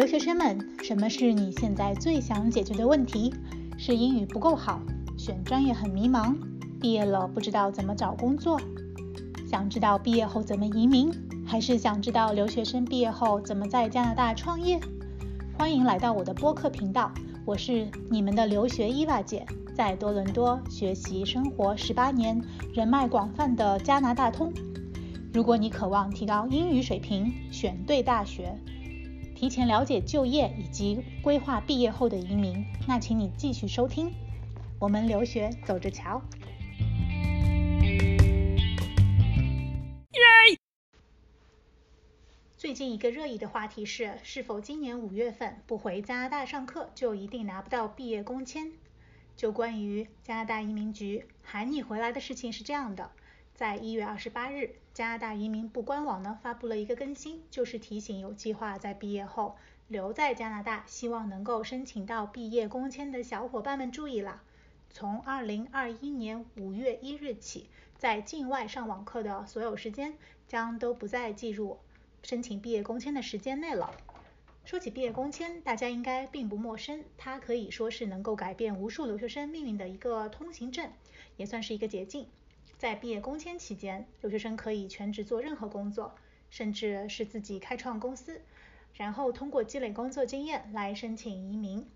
留学生们，什么是你现在最想解决的问题？是英语不够好，选专业很迷茫，毕业了不知道怎么找工作？想知道毕业后怎么移民，还是想知道留学生毕业后怎么在加拿大创业？欢迎来到我的播客频道，我是你们的留学伊娃姐，在多伦多学习生活十八年，人脉广泛的加拿大通。如果你渴望提高英语水平，选对大学。提前了解就业以及规划毕业后的移民，那请你继续收听。我们留学走着瞧。最近一个热议的话题是，是否今年五月份不回加拿大上课就一定拿不到毕业工签？就关于加拿大移民局喊你回来的事情是这样的。在一月二十八日，加拿大移民部官网呢发布了一个更新，就是提醒有计划在毕业后留在加拿大，希望能够申请到毕业工签的小伙伴们注意了。从二零二一年五月一日起，在境外上网课的所有时间将都不再计入申请毕业工签的时间内了。说起毕业工签，大家应该并不陌生，它可以说是能够改变无数留学生命运的一个通行证，也算是一个捷径。在毕业工签期间，留学生可以全职做任何工作，甚至是自己开创公司，然后通过积累工作经验来申请移民。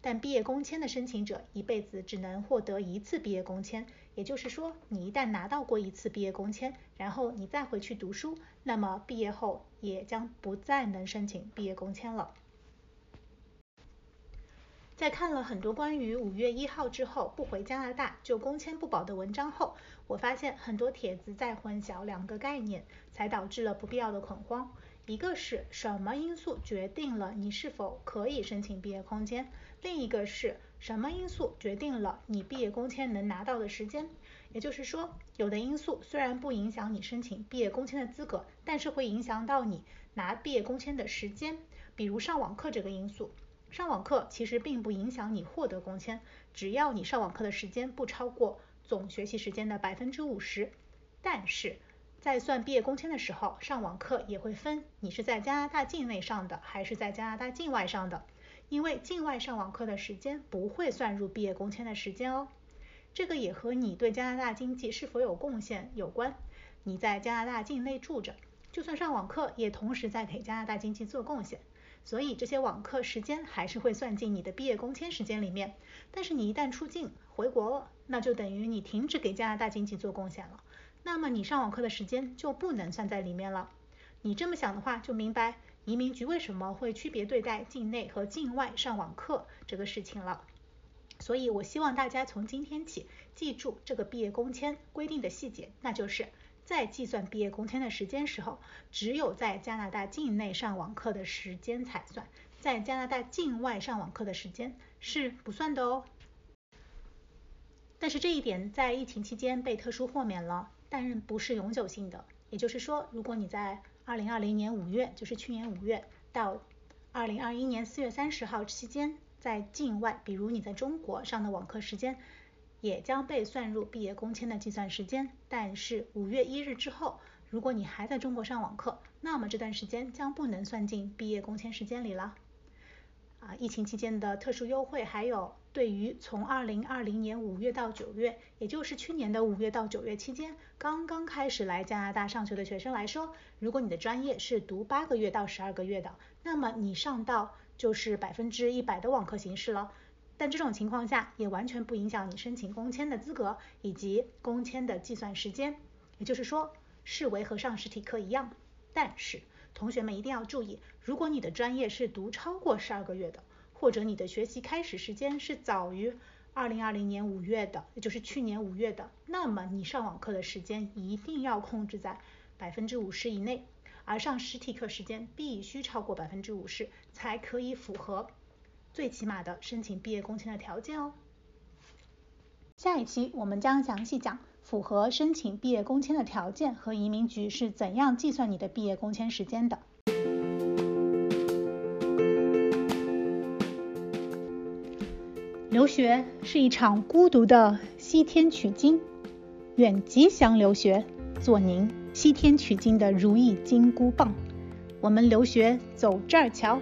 但毕业工签的申请者一辈子只能获得一次毕业工签，也就是说，你一旦拿到过一次毕业工签，然后你再回去读书，那么毕业后也将不再能申请毕业工签了。在看了很多关于五月一号之后不回加拿大就工签不保的文章后，我发现很多帖子在混淆两个概念，才导致了不必要的恐慌。一个是什么因素决定了你是否可以申请毕业工签，另一个是什么因素决定了你毕业工签能拿到的时间。也就是说，有的因素虽然不影响你申请毕业工签的资格，但是会影响到你拿毕业工签的时间，比如上网课这个因素。上网课其实并不影响你获得工签，只要你上网课的时间不超过总学习时间的百分之五十。但是在算毕业工签的时候，上网课也会分你是在加拿大境内上的还是在加拿大境外上的，因为境外上网课的时间不会算入毕业工签的时间哦。这个也和你对加拿大经济是否有贡献有关。你在加拿大境内住着，就算上网课，也同时在给加拿大经济做贡献。所以这些网课时间还是会算进你的毕业工签时间里面，但是你一旦出境回国了，那就等于你停止给加拿大经济做贡献了，那么你上网课的时间就不能算在里面了。你这么想的话，就明白移民局为什么会区别对待境内和境外上网课这个事情了。所以我希望大家从今天起记住这个毕业工签规定的细节，那就是。在计算毕业工签的时间时候，只有在加拿大境内上网课的时间才算，在加拿大境外上网课的时间是不算的哦。但是这一点在疫情期间被特殊豁免了，但不是永久性的。也就是说，如果你在二零二零年五月，就是去年五月到二零二一年四月三十号期间，在境外，比如你在中国上的网课时间。也将被算入毕业工签的计算时间，但是五月一日之后，如果你还在中国上网课，那么这段时间将不能算进毕业工签时间里了。啊，疫情期间的特殊优惠，还有对于从二零二零年五月到九月，也就是去年的五月到九月期间，刚刚开始来加拿大上学的学生来说，如果你的专业是读八个月到十二个月的，那么你上到就是百分之一百的网课形式了。但这种情况下也完全不影响你申请工签的资格以及工签的计算时间，也就是说视为和上实体课一样。但是同学们一定要注意，如果你的专业是读超过十二个月的，或者你的学习开始时间是早于二零二零年五月的，也就是去年五月的，那么你上网课的时间一定要控制在百分之五十以内，而上实体课时间必须超过百分之五十才可以符合。最起码的申请毕业工签的条件哦。下一期我们将详细讲符合申请毕业工签的条件和移民局是怎样计算你的毕业工签时间的。留学是一场孤独的西天取经，愿吉祥留学做您西天取经的如意金箍棒。我们留学走这儿瞧。